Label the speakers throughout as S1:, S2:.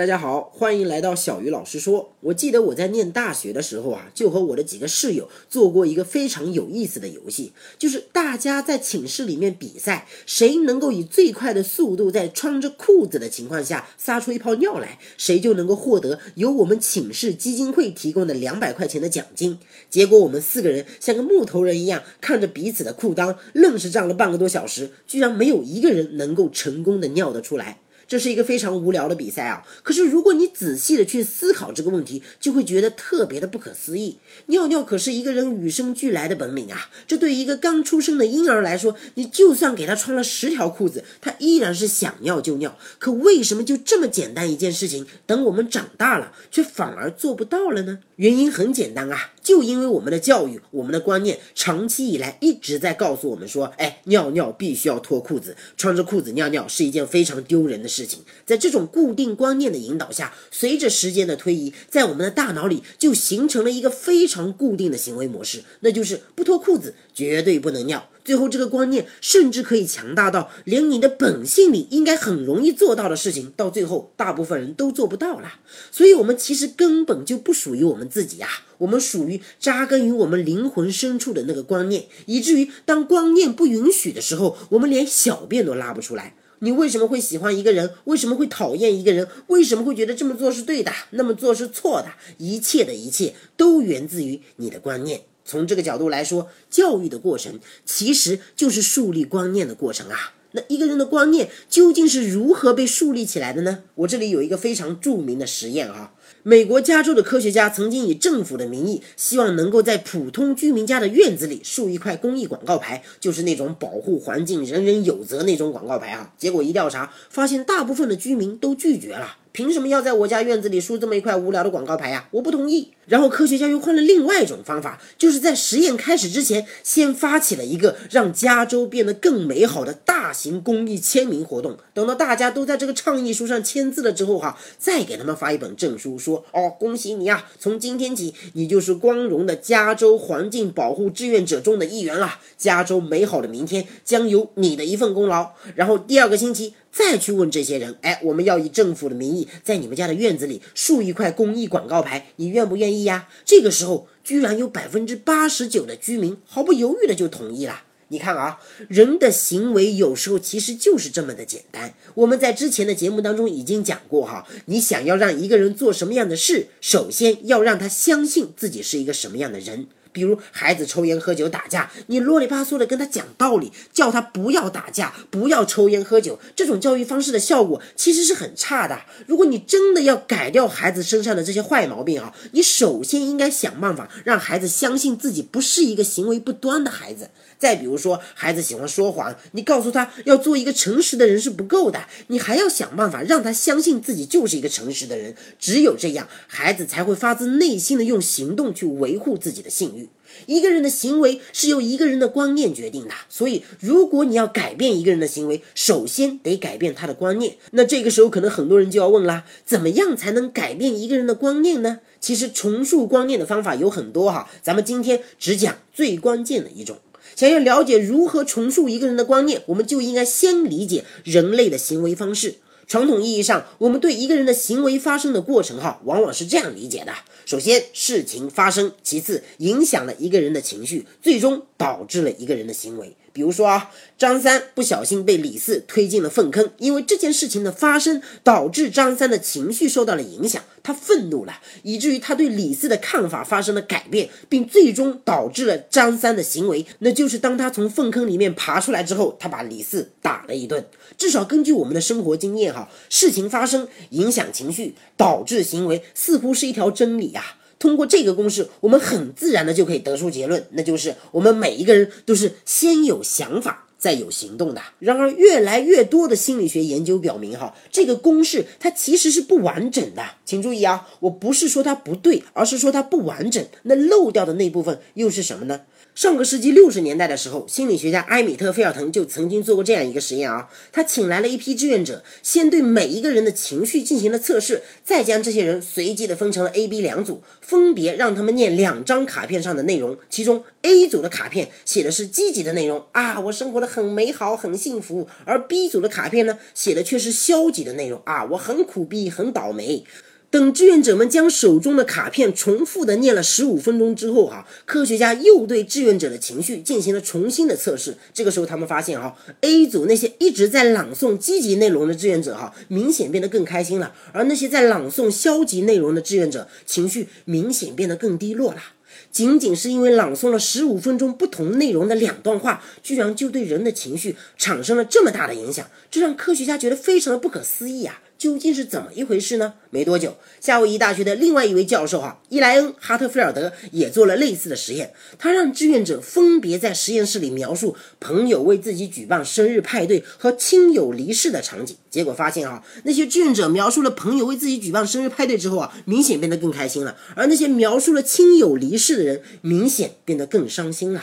S1: 大家好，欢迎来到小鱼老师说。我记得我在念大学的时候啊，就和我的几个室友做过一个非常有意思的游戏，就是大家在寝室里面比赛，谁能够以最快的速度在穿着裤子的情况下撒出一泡尿来，谁就能够获得由我们寝室基金会提供的两百块钱的奖金。结果我们四个人像个木头人一样看着彼此的裤裆，愣是站了半个多小时，居然没有一个人能够成功的尿得出来。这是一个非常无聊的比赛啊！可是如果你仔细的去思考这个问题，就会觉得特别的不可思议。尿尿可是一个人与生俱来的本领啊！这对于一个刚出生的婴儿来说，你就算给他穿了十条裤子，他依然是想尿就尿。可为什么就这么简单一件事情，等我们长大了，却反而做不到了呢？原因很简单啊，就因为我们的教育、我们的观念，长期以来一直在告诉我们说，哎，尿尿必须要脱裤子，穿着裤子尿尿是一件非常丢人的事。情，在这种固定观念的引导下，随着时间的推移，在我们的大脑里就形成了一个非常固定的行为模式，那就是不脱裤子绝对不能尿。最后，这个观念甚至可以强大到连你的本性里应该很容易做到的事情，到最后大部分人都做不到了。所以，我们其实根本就不属于我们自己呀，我们属于扎根于我们灵魂深处的那个观念，以至于当观念不允许的时候，我们连小便都拉不出来。你为什么会喜欢一个人？为什么会讨厌一个人？为什么会觉得这么做是对的，那么做是错的？一切的一切都源自于你的观念。从这个角度来说，教育的过程其实就是树立观念的过程啊。那一个人的观念究竟是如何被树立起来的呢？我这里有一个非常著名的实验哈。美国加州的科学家曾经以政府的名义，希望能够在普通居民家的院子里竖一块公益广告牌，就是那种保护环境、人人有责那种广告牌啊。结果一调查，发现大部分的居民都拒绝了。凭什么要在我家院子里竖这么一块无聊的广告牌呀？我不同意。然后科学家又换了另外一种方法，就是在实验开始之前，先发起了一个让加州变得更美好的大型公益签名活动。等到大家都在这个倡议书上签字了之后，哈，再给他们发一本证书，说哦，恭喜你啊，从今天起，你就是光荣的加州环境保护志愿者中的一员了。加州美好的明天将有你的一份功劳。然后第二个星期再去问这些人，哎，我们要以政府的名义在你们家的院子里竖一块公益广告牌，你愿不愿意？呀，这个时候居然有百分之八十九的居民毫不犹豫的就同意了。你看啊，人的行为有时候其实就是这么的简单。我们在之前的节目当中已经讲过哈，你想要让一个人做什么样的事，首先要让他相信自己是一个什么样的人。比如孩子抽烟喝酒打架，你啰里吧嗦的跟他讲道理，叫他不要打架，不要抽烟喝酒，这种教育方式的效果其实是很差的。如果你真的要改掉孩子身上的这些坏毛病啊，你首先应该想办法让孩子相信自己不是一个行为不端的孩子。再比如说，孩子喜欢说谎，你告诉他要做一个诚实的人是不够的，你还要想办法让他相信自己就是一个诚实的人。只有这样，孩子才会发自内心的用行动去维护自己的信誉。一个人的行为是由一个人的观念决定的，所以如果你要改变一个人的行为，首先得改变他的观念。那这个时候，可能很多人就要问啦：怎么样才能改变一个人的观念呢？其实重塑观念的方法有很多哈，咱们今天只讲最关键的一种。想要了解如何重塑一个人的观念，我们就应该先理解人类的行为方式。传统意义上，我们对一个人的行为发生的过程，哈，往往是这样理解的：首先，事情发生；其次，影响了一个人的情绪，最终导致了一个人的行为。比如说啊，张三不小心被李四推进了粪坑，因为这件事情的发生导致张三的情绪受到了影响，他愤怒了，以至于他对李四的看法发生了改变，并最终导致了张三的行为，那就是当他从粪坑里面爬出来之后，他把李四打了一顿。至少根据我们的生活经验哈，事情发生影响情绪，导致行为，似乎是一条真理呀。通过这个公式，我们很自然的就可以得出结论，那就是我们每一个人都是先有想法再有行动的。然而，越来越多的心理学研究表明，哈，这个公式它其实是不完整的。请注意啊，我不是说它不对，而是说它不完整。那漏掉的那部分又是什么呢？上个世纪六十年代的时候，心理学家埃米特·菲尔滕就曾经做过这样一个实验啊，他请来了一批志愿者，先对每一个人的情绪进行了测试，再将这些人随机的分成了 A、B 两组，分别让他们念两张卡片上的内容，其中 A 组的卡片写的是积极的内容啊，我生活的很美好，很幸福，而 B 组的卡片呢，写的却是消极的内容啊，我很苦逼，很倒霉。等志愿者们将手中的卡片重复的念了十五分钟之后，哈，科学家又对志愿者的情绪进行了重新的测试。这个时候，他们发现，哈，A 组那些一直在朗诵积极内容的志愿者，哈，明显变得更开心了；而那些在朗诵消极内容的志愿者，情绪明显变得更低落了。仅仅是因为朗诵了十五分钟不同内容的两段话，居然就对人的情绪产生了这么大的影响，这让科学家觉得非常的不可思议啊！究竟是怎么一回事呢？没多久，夏威夷大学的另外一位教授哈伊莱恩·哈特菲尔德也做了类似的实验。他让志愿者分别在实验室里描述朋友为自己举办生日派对和亲友离世的场景。结果发现啊，那些志愿者描述了朋友为自己举办生日派对之后啊，明显变得更开心了；而那些描述了亲友离世的人，明显变得更伤心了。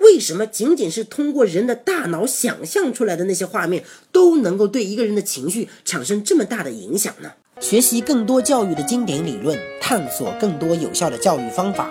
S1: 为什么仅仅是通过人的大脑想象出来的那些画面，都能够对一个人的情绪产生这么大的影响呢？学习更多教育的经典理论，探索更多有效的教育方法，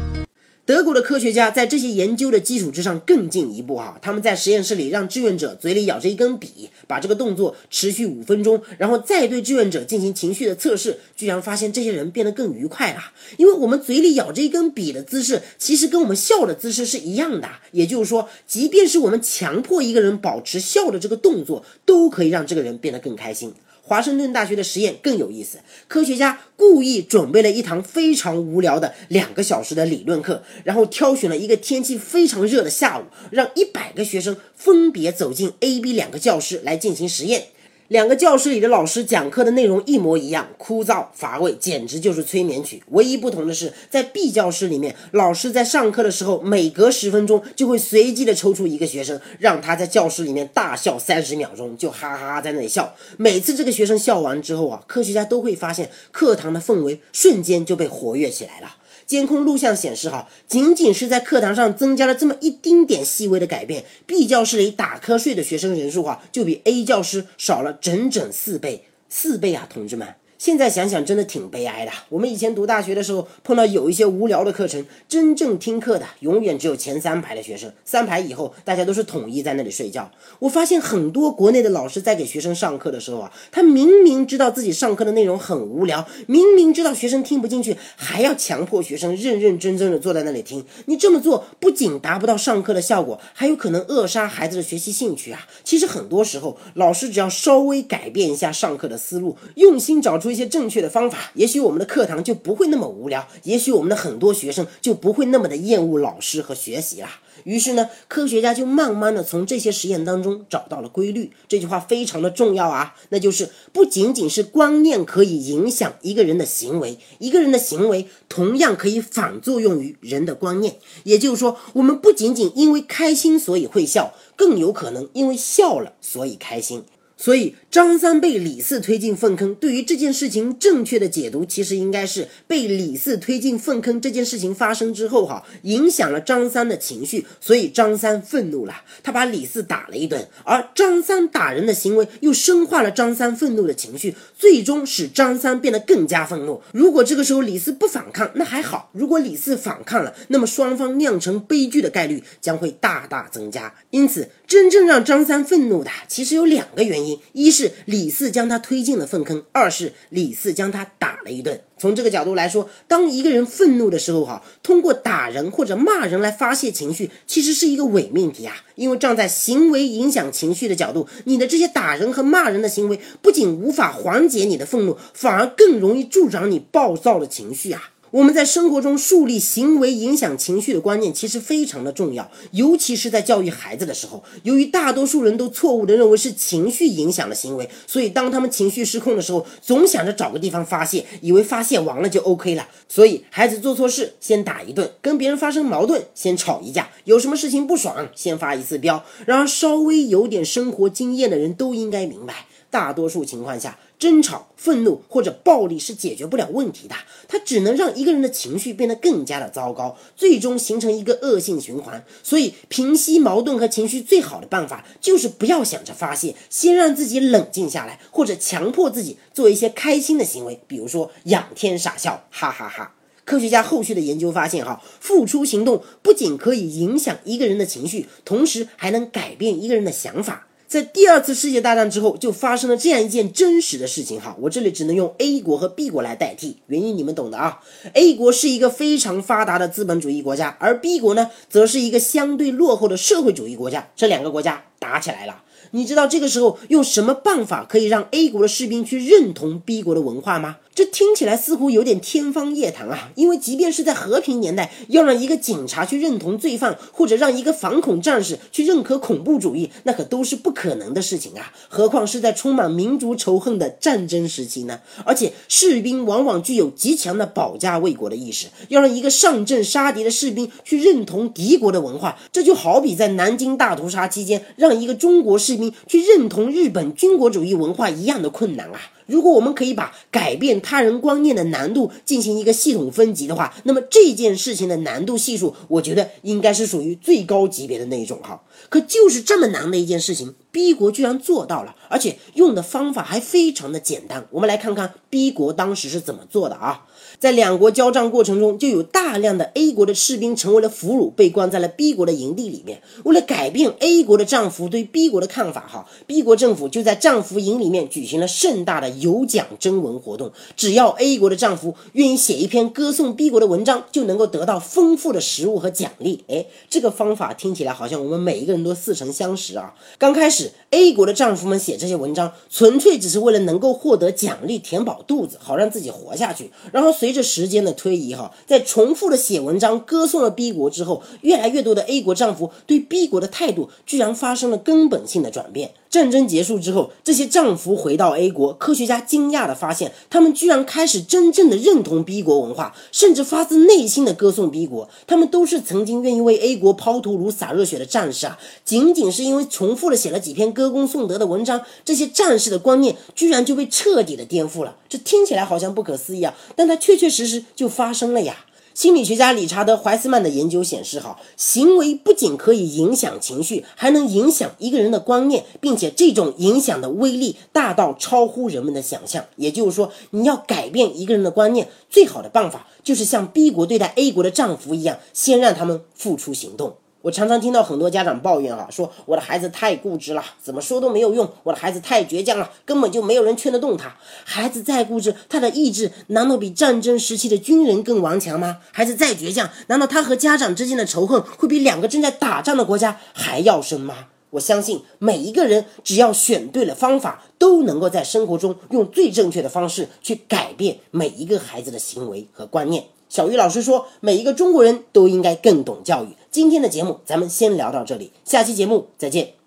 S1: 德国的科学家在这些研究的基础之上更进一步哈，他们在实验室里让志愿者嘴里咬着一根笔，把这个动作持续五分钟，然后再对志愿者进行情绪的测试，居然发现这些人变得更愉快了。因为我们嘴里咬着一根笔的姿势，其实跟我们笑的姿势是一样的。也就是说，即便是我们强迫一个人保持笑的这个动作，都可以让这个人变得更开心。华盛顿大学的实验更有意思，科学家故意准备了一堂非常无聊的两个小时的理论课，然后挑选了一个天气非常热的下午，让一百个学生分别走进 A、B 两个教室来进行实验。两个教室里的老师讲课的内容一模一样，枯燥乏味，简直就是催眠曲。唯一不同的是，在 B 教室里面，老师在上课的时候，每隔十分钟就会随机的抽出一个学生，让他在教室里面大笑三十秒钟，就哈哈哈在那里笑。每次这个学生笑完之后啊，科学家都会发现课堂的氛围瞬间就被活跃起来了。监控录像显示，哈，仅仅是在课堂上增加了这么一丁点细微的改变，B 教室里打瞌睡的学生人数，哈，就比 A 教室少了整整四倍，四倍啊，同志们！现在想想真的挺悲哀的。我们以前读大学的时候，碰到有一些无聊的课程，真正听课的永远只有前三排的学生，三排以后大家都是统一在那里睡觉。我发现很多国内的老师在给学生上课的时候啊，他明明知道自己上课的内容很无聊，明明知道学生听不进去，还要强迫学生认认真真的坐在那里听。你这么做不仅达不到上课的效果，还有可能扼杀孩子的学习兴趣啊。其实很多时候，老师只要稍微改变一下上课的思路，用心找出。一些正确的方法，也许我们的课堂就不会那么无聊，也许我们的很多学生就不会那么的厌恶老师和学习了。于是呢，科学家就慢慢的从这些实验当中找到了规律。这句话非常的重要啊，那就是不仅仅是观念可以影响一个人的行为，一个人的行为同样可以反作用于人的观念。也就是说，我们不仅仅因为开心所以会笑，更有可能因为笑了所以开心。所以，张三被李四推进粪坑，对于这件事情正确的解读，其实应该是被李四推进粪坑这件事情发生之后，哈，影响了张三的情绪，所以张三愤怒了，他把李四打了一顿，而张三打人的行为又深化了张三愤怒的情绪，最终使张三变得更加愤怒。如果这个时候李四不反抗，那还好；如果李四反抗了，那么双方酿成悲剧的概率将会大大增加。因此，真正让张三愤怒的，其实有两个原因。一是李四将他推进了粪坑，二是李四将他打了一顿。从这个角度来说，当一个人愤怒的时候，哈，通过打人或者骂人来发泄情绪，其实是一个伪命题啊。因为站在行为影响情绪的角度，你的这些打人和骂人的行为，不仅无法缓解你的愤怒，反而更容易助长你暴躁的情绪啊。我们在生活中树立行为影响情绪的观念，其实非常的重要，尤其是在教育孩子的时候。由于大多数人都错误的认为是情绪影响了行为，所以当他们情绪失控的时候，总想着找个地方发泄，以为发泄完了就 OK 了。所以孩子做错事先打一顿，跟别人发生矛盾先吵一架，有什么事情不爽先发一次飙。然而稍微有点生活经验的人都应该明白。大多数情况下，争吵、愤怒或者暴力是解决不了问题的，它只能让一个人的情绪变得更加的糟糕，最终形成一个恶性循环。所以，平息矛盾和情绪最好的办法就是不要想着发泄，先让自己冷静下来，或者强迫自己做一些开心的行为，比如说仰天傻笑，哈哈哈。科学家后续的研究发现，哈，付出行动不仅可以影响一个人的情绪，同时还能改变一个人的想法。在第二次世界大战之后，就发生了这样一件真实的事情哈，我这里只能用 A 国和 B 国来代替，原因你们懂的啊。A 国是一个非常发达的资本主义国家，而 B 国呢，则是一个相对落后的社会主义国家，这两个国家打起来了。你知道这个时候用什么办法可以让 A 国的士兵去认同 B 国的文化吗？这听起来似乎有点天方夜谭啊！因为即便是在和平年代，要让一个警察去认同罪犯，或者让一个反恐战士去认可恐怖主义，那可都是不可能的事情啊！何况是在充满民族仇恨的战争时期呢？而且士兵往往具有极强的保家卫国的意识，要让一个上阵杀敌的士兵去认同敌国的文化，这就好比在南京大屠杀期间，让一个中国士兵去认同日本军国主义文化一样的困难啊！如果我们可以把改变他人观念的难度进行一个系统分级的话，那么这件事情的难度系数，我觉得应该是属于最高级别的那一种哈。可就是这么难的一件事情，B 国居然做到了，而且用的方法还非常的简单。我们来看看 B 国当时是怎么做的啊？在两国交战过程中，就有大量的 A 国的士兵成为了俘虏，被关在了 B 国的营地里面。为了改变 A 国的战俘对 B 国的看法，哈，B 国政府就在战俘营里面举行了盛大的有奖征文活动。只要 A 国的战俘愿意写一篇歌颂 B 国的文章，就能够得到丰富的食物和奖励。哎，这个方法听起来好像我们每一个人都似曾相识啊。刚开始，A 国的战俘们写这些文章，纯粹只是为了能够获得奖励，填饱肚子，好让自己活下去。然后随随着时间的推移，哈，在重复的写文章歌颂了 B 国之后，越来越多的 A 国丈夫对 B 国的态度居然发生了根本性的转变。战争结束之后，这些战俘回到 A 国，科学家惊讶地发现，他们居然开始真正的认同 B 国文化，甚至发自内心的歌颂 B 国。他们都是曾经愿意为 A 国抛头颅、洒热血的战士啊！仅仅是因为重复的写了几篇歌功颂德的文章，这些战士的观念居然就被彻底的颠覆了。这听起来好像不可思议啊，但它确确实实就发生了呀。心理学家理查德·怀斯曼的研究显示，哈，行为不仅可以影响情绪，还能影响一个人的观念，并且这种影响的威力大到超乎人们的想象。也就是说，你要改变一个人的观念，最好的办法就是像 B 国对待 A 国的丈夫一样，先让他们付出行动。我常常听到很多家长抱怨啊，说我的孩子太固执了，怎么说都没有用。我的孩子太倔强了，根本就没有人劝得动他。孩子再固执，他的意志难道比战争时期的军人更顽强吗？孩子再倔强，难道他和家长之间的仇恨会比两个正在打仗的国家还要深吗？我相信每一个人只要选对了方法，都能够在生活中用最正确的方式去改变每一个孩子的行为和观念。小鱼老师说，每一个中国人都应该更懂教育。今天的节目咱们先聊到这里，下期节目再见。